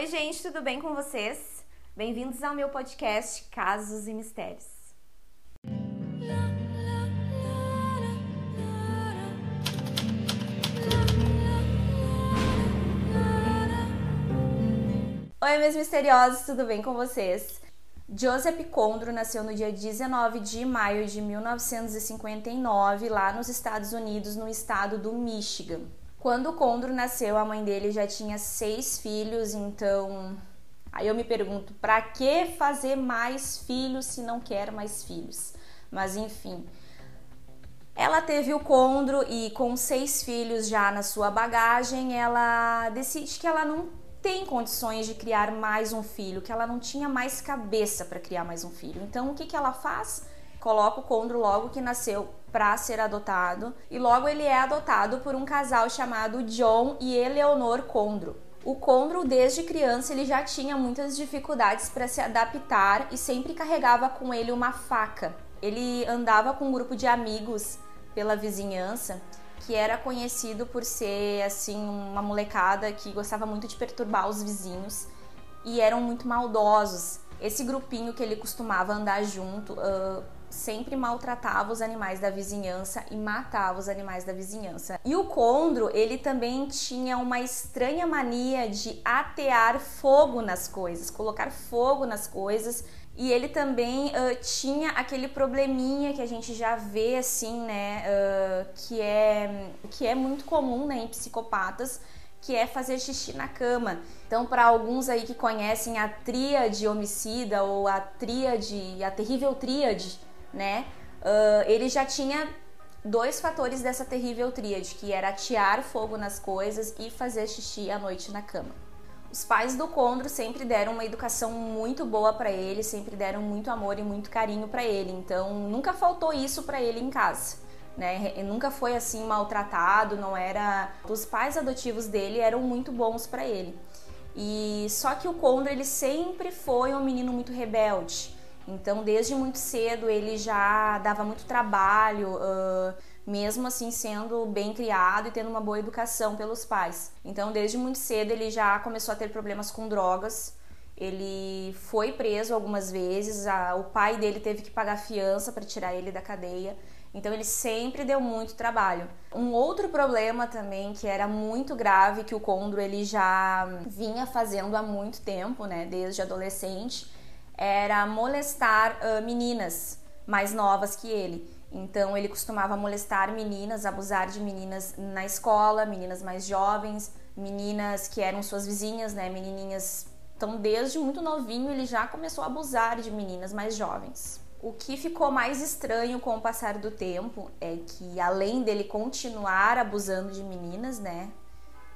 Oi, gente, tudo bem com vocês? Bem-vindos ao meu podcast Casos e Mistérios. Oi, meus misteriosos, tudo bem com vocês? Joseph Condro nasceu no dia 19 de maio de 1959, lá nos Estados Unidos, no estado do Michigan. Quando o Condro nasceu, a mãe dele já tinha seis filhos, então aí eu me pergunto, para que fazer mais filhos se não quer mais filhos? Mas enfim, ela teve o Condro e com seis filhos já na sua bagagem, ela decide que ela não tem condições de criar mais um filho, que ela não tinha mais cabeça para criar mais um filho. Então o que, que ela faz? Coloca o Condro logo que nasceu para ser adotado e logo ele é adotado por um casal chamado John e Eleonor Condro. O Condro desde criança ele já tinha muitas dificuldades para se adaptar e sempre carregava com ele uma faca. Ele andava com um grupo de amigos pela vizinhança que era conhecido por ser assim uma molecada que gostava muito de perturbar os vizinhos e eram muito maldosos. Esse grupinho que ele costumava andar junto uh, sempre maltratava os animais da vizinhança e matava os animais da vizinhança. E o Condro, ele também tinha uma estranha mania de atear fogo nas coisas, colocar fogo nas coisas. E ele também uh, tinha aquele probleminha que a gente já vê assim, né, uh, que é que é muito comum, né, em psicopatas, que é fazer xixi na cama. Então, para alguns aí que conhecem a tríade homicida ou a tríade, a terrível tríade, né? Uh, ele já tinha dois fatores dessa terrível tríade, que era atear fogo nas coisas e fazer xixi à noite na cama. Os pais do Condro sempre deram uma educação muito boa para ele, sempre deram muito amor e muito carinho para ele. Então, nunca faltou isso para ele em casa. Né? Ele nunca foi assim maltratado, não era. Os pais adotivos dele eram muito bons para ele. E só que o Condro ele sempre foi um menino muito rebelde. Então, desde muito cedo, ele já dava muito trabalho, uh, mesmo assim sendo bem criado e tendo uma boa educação pelos pais. Então, desde muito cedo, ele já começou a ter problemas com drogas. Ele foi preso algumas vezes, a, o pai dele teve que pagar fiança para tirar ele da cadeia. Então ele sempre deu muito trabalho. Um outro problema também que era muito grave que o Condro ele já vinha fazendo há muito tempo, né, desde adolescente, era molestar uh, meninas mais novas que ele. Então ele costumava molestar meninas, abusar de meninas na escola, meninas mais jovens, meninas que eram suas vizinhas, né, menininhas. Então desde muito novinho ele já começou a abusar de meninas mais jovens. O que ficou mais estranho com o passar do tempo é que além dele continuar abusando de meninas, né,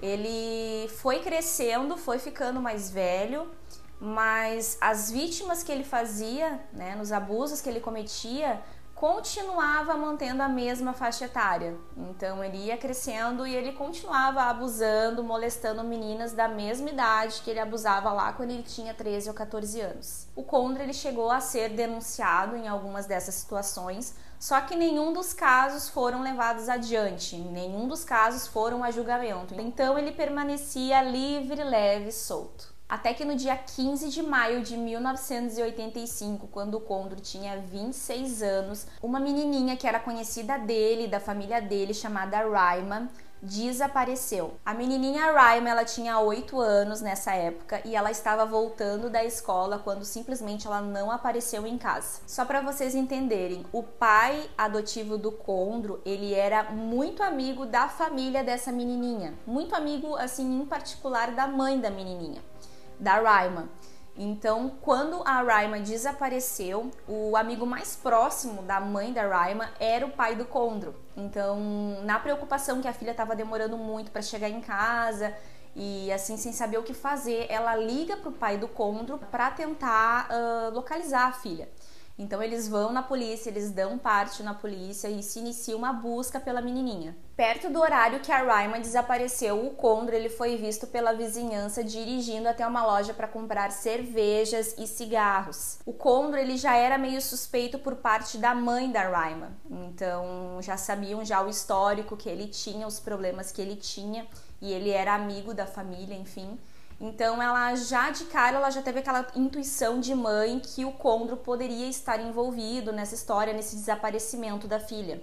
ele foi crescendo, foi ficando mais velho mas as vítimas que ele fazia, né, nos abusos que ele cometia, continuava mantendo a mesma faixa etária. Então ele ia crescendo e ele continuava abusando, molestando meninas da mesma idade que ele abusava lá quando ele tinha 13 ou 14 anos. O Condra ele chegou a ser denunciado em algumas dessas situações, só que nenhum dos casos foram levados adiante, nenhum dos casos foram a julgamento. Então ele permanecia livre, leve, solto. Até que no dia 15 de maio de 1985, quando o Condor tinha 26 anos, uma menininha que era conhecida dele, da família dele, chamada Raima, desapareceu. A menininha Raima, ela tinha 8 anos nessa época e ela estava voltando da escola quando simplesmente ela não apareceu em casa. Só para vocês entenderem, o pai adotivo do Condro, ele era muito amigo da família dessa menininha, muito amigo assim em particular da mãe da menininha da Raima. Então, quando a Raima desapareceu, o amigo mais próximo da mãe da Raima era o pai do Condro. Então, na preocupação que a filha estava demorando muito para chegar em casa e assim sem saber o que fazer, ela liga para o pai do Condro para tentar uh, localizar a filha. Então eles vão na polícia, eles dão parte na polícia e se inicia uma busca pela menininha. Perto do horário que a Raima desapareceu, o Condro ele foi visto pela vizinhança dirigindo até uma loja para comprar cervejas e cigarros. O Condro ele já era meio suspeito por parte da mãe da Raima, então já sabiam já o histórico que ele tinha, os problemas que ele tinha e ele era amigo da família, enfim. Então ela já de cara ela já teve aquela intuição de mãe que o Condro poderia estar envolvido nessa história, nesse desaparecimento da filha.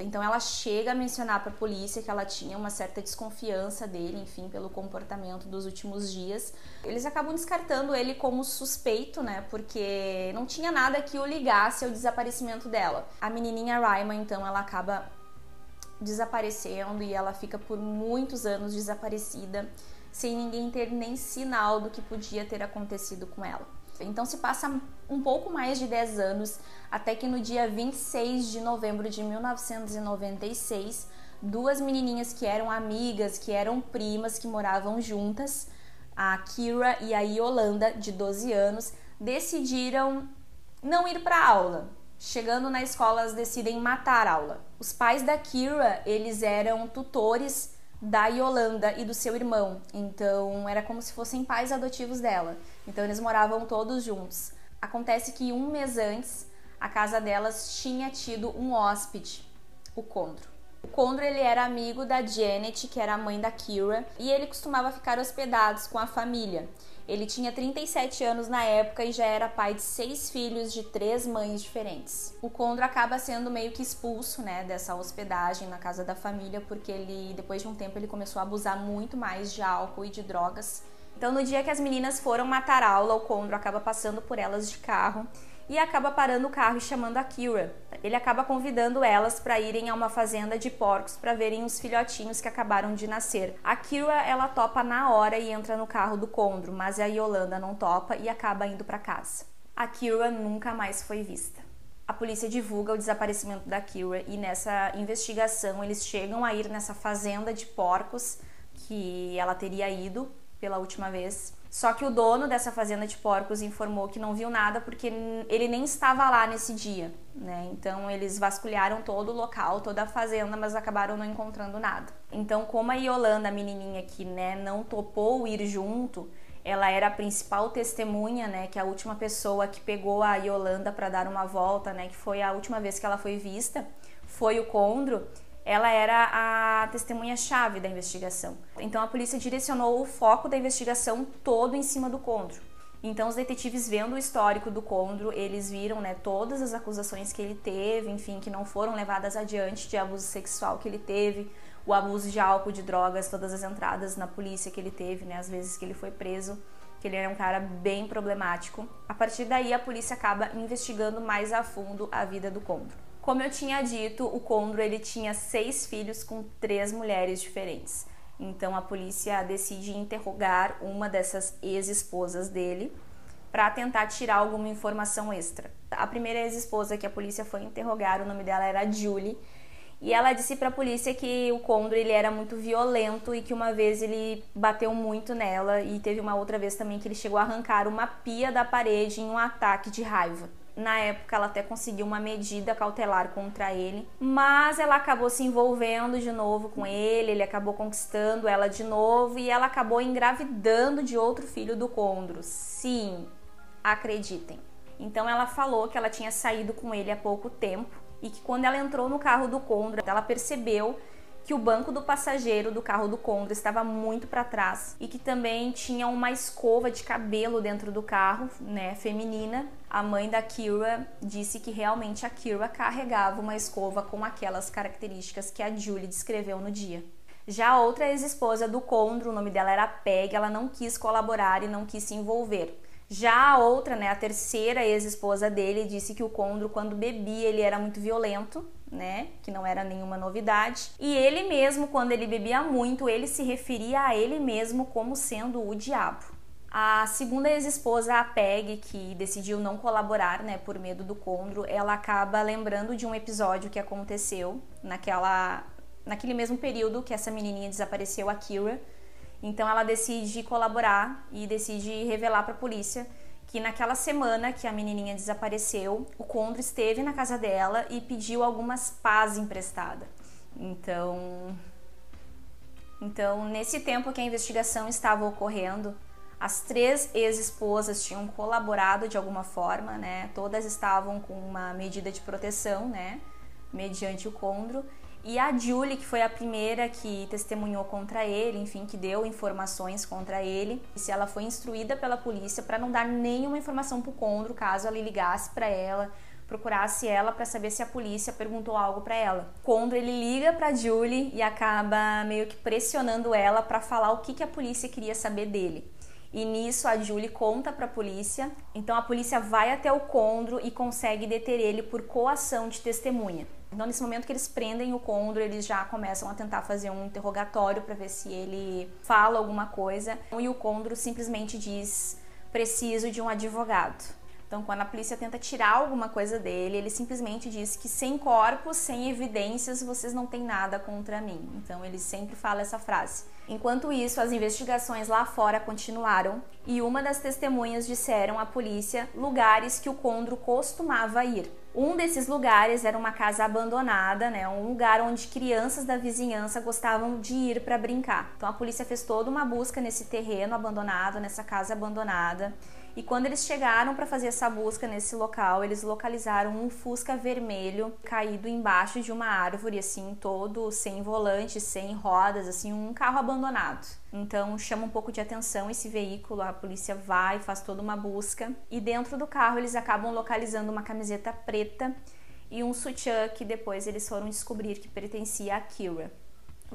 Então ela chega a mencionar para a polícia que ela tinha uma certa desconfiança dele, enfim, pelo comportamento dos últimos dias. Eles acabam descartando ele como suspeito, né? Porque não tinha nada que o ligasse ao desaparecimento dela. A menininha Raima, então, ela acaba desaparecendo e ela fica por muitos anos desaparecida sem ninguém ter nem sinal do que podia ter acontecido com ela. Então se passa um pouco mais de 10 anos até que no dia 26 de novembro de 1996, duas menininhas que eram amigas, que eram primas, que moravam juntas, a Kira e a Yolanda, de 12 anos, decidiram não ir para aula. Chegando na escola, elas decidem matar a aula. Os pais da Kira, eles eram tutores da Yolanda e do seu irmão. Então era como se fossem pais adotivos dela. Então eles moravam todos juntos. Acontece que um mês antes, a casa delas tinha tido um hóspede, o Condro. O Condro ele era amigo da Janet, que era a mãe da Kira, e ele costumava ficar hospedados com a família. Ele tinha 37 anos na época e já era pai de seis filhos de três mães diferentes. O Condro acaba sendo meio que expulso, né, dessa hospedagem na casa da família, porque ele, depois de um tempo, ele começou a abusar muito mais de álcool e de drogas. Então, no dia que as meninas foram matar aula, o Condro acaba passando por elas de carro e acaba parando o carro e chamando a Kira. Ele acaba convidando elas para irem a uma fazenda de porcos para verem os filhotinhos que acabaram de nascer. A Kira ela topa na hora e entra no carro do Condro, mas a Yolanda não topa e acaba indo para casa. A Kira nunca mais foi vista. A polícia divulga o desaparecimento da Kira e nessa investigação eles chegam a ir nessa fazenda de porcos que ela teria ido pela última vez só que o dono dessa fazenda de porcos informou que não viu nada porque ele nem estava lá nesse dia, né? Então eles vasculharam todo o local, toda a fazenda, mas acabaram não encontrando nada. Então, como a Yolanda, a menininha que, né, não topou ir junto, ela era a principal testemunha, né, que a última pessoa que pegou a Yolanda para dar uma volta, né, que foi a última vez que ela foi vista, foi o Condro ela era a testemunha-chave da investigação. Então a polícia direcionou o foco da investigação todo em cima do Condro. Então os detetives vendo o histórico do Condro, eles viram, né, todas as acusações que ele teve, enfim, que não foram levadas adiante de abuso sexual que ele teve, o abuso de álcool, de drogas, todas as entradas na polícia que ele teve, né, as vezes que ele foi preso, que ele era um cara bem problemático. A partir daí a polícia acaba investigando mais a fundo a vida do Condro. Como eu tinha dito, o Condro ele tinha seis filhos com três mulheres diferentes. Então a polícia decide interrogar uma dessas ex-esposas dele para tentar tirar alguma informação extra. A primeira ex-esposa que a polícia foi interrogar, o nome dela era Julie, e ela disse para a polícia que o Condro ele era muito violento e que uma vez ele bateu muito nela e teve uma outra vez também que ele chegou a arrancar uma pia da parede em um ataque de raiva. Na época, ela até conseguiu uma medida cautelar contra ele, mas ela acabou se envolvendo de novo com ele, ele acabou conquistando ela de novo e ela acabou engravidando de outro filho do Condro. Sim, acreditem. Então ela falou que ela tinha saído com ele há pouco tempo e que quando ela entrou no carro do Condro, ela percebeu que o banco do passageiro do carro do Condor estava muito para trás e que também tinha uma escova de cabelo dentro do carro, né, feminina. A mãe da Kira disse que realmente a Kira carregava uma escova com aquelas características que a Julie descreveu no dia. Já a outra ex-esposa do Condro, o nome dela era Peg, ela não quis colaborar e não quis se envolver. Já a outra, né, a terceira ex-esposa dele, disse que o Condro, quando bebia, ele era muito violento né? Que não era nenhuma novidade. E ele mesmo, quando ele bebia muito, ele se referia a ele mesmo como sendo o diabo. A segunda ex-esposa, a Peg, que decidiu não colaborar, né, por medo do Condro, ela acaba lembrando de um episódio que aconteceu naquela, naquele mesmo período que essa menininha desapareceu, a Kira. Então ela decide colaborar e decide revelar para a polícia que naquela semana que a menininha desapareceu, o Condro esteve na casa dela e pediu algumas pás emprestada. Então, então nesse tempo que a investigação estava ocorrendo, as três ex-esposas tinham colaborado de alguma forma, né? Todas estavam com uma medida de proteção, né? Mediante o Condro. E a Julie, que foi a primeira que testemunhou contra ele, enfim, que deu informações contra ele, se ela foi instruída pela polícia para não dar nenhuma informação pro Condro caso ela ligasse para ela, procurasse ela para saber se a polícia perguntou algo para ela. Condro ele liga para Julie e acaba meio que pressionando ela para falar o que, que a polícia queria saber dele. E nisso a Julie conta para a polícia. Então a polícia vai até o Condro e consegue deter ele por coação de testemunha. Então nesse momento que eles prendem o Condro, eles já começam a tentar fazer um interrogatório para ver se ele fala alguma coisa. E o Condro simplesmente diz: "Preciso de um advogado". Então, quando a polícia tenta tirar alguma coisa dele, ele simplesmente diz que sem corpos, sem evidências, vocês não têm nada contra mim. Então, ele sempre fala essa frase. Enquanto isso, as investigações lá fora continuaram e uma das testemunhas disseram à polícia lugares que o Condro costumava ir. Um desses lugares era uma casa abandonada, né, um lugar onde crianças da vizinhança gostavam de ir para brincar. Então a polícia fez toda uma busca nesse terreno abandonado, nessa casa abandonada. E quando eles chegaram para fazer essa busca nesse local, eles localizaram um Fusca vermelho caído embaixo de uma árvore, assim, todo sem volante, sem rodas, assim, um carro abandonado. Então chama um pouco de atenção esse veículo, a polícia vai, faz toda uma busca e dentro do carro eles acabam localizando uma camiseta preta e um sutiã que depois eles foram descobrir que pertencia a Kira.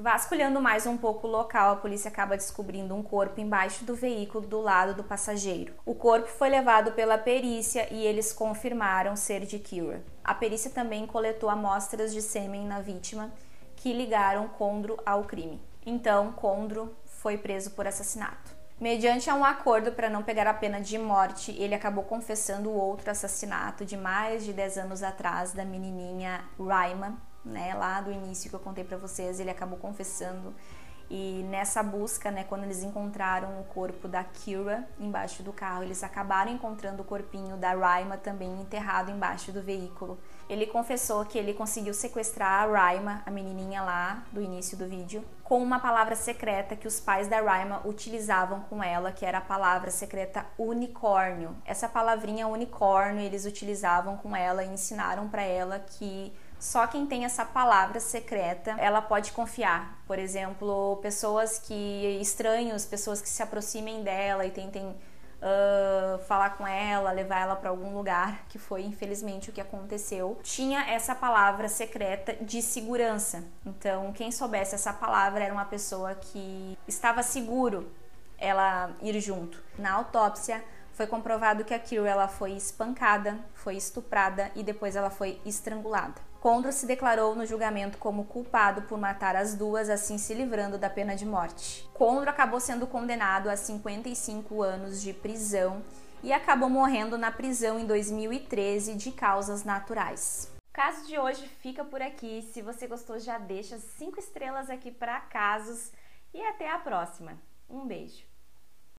Vasculhando mais um pouco o local, a polícia acaba descobrindo um corpo embaixo do veículo do lado do passageiro. O corpo foi levado pela perícia e eles confirmaram ser de Kira. A perícia também coletou amostras de sêmen na vítima que ligaram Condro ao crime. Então, Condro foi preso por assassinato. Mediante um acordo para não pegar a pena de morte, ele acabou confessando o outro assassinato de mais de 10 anos atrás da menininha Raima, né, lá do início que eu contei para vocês, ele acabou confessando e nessa busca, né, quando eles encontraram o corpo da Kira embaixo do carro, eles acabaram encontrando o corpinho da Raima também enterrado embaixo do veículo. Ele confessou que ele conseguiu sequestrar a Raima, a menininha lá do início do vídeo, com uma palavra secreta que os pais da Raima utilizavam com ela, que era a palavra secreta unicórnio. Essa palavrinha unicórnio eles utilizavam com ela e ensinaram para ela que só quem tem essa palavra secreta, ela pode confiar. Por exemplo, pessoas que estranhos, pessoas que se aproximem dela e tentem uh, falar com ela, levar ela para algum lugar, que foi infelizmente o que aconteceu. Tinha essa palavra secreta de segurança. Então, quem soubesse essa palavra era uma pessoa que estava seguro ela ir junto. Na autópsia, foi comprovado que a Kira ela foi espancada, foi estuprada e depois ela foi estrangulada. Condro se declarou no julgamento como culpado por matar as duas, assim se livrando da pena de morte. Condro acabou sendo condenado a 55 anos de prisão e acabou morrendo na prisão em 2013 de causas naturais. O caso de hoje fica por aqui. Se você gostou, já deixa cinco estrelas aqui para casos e até a próxima. Um beijo.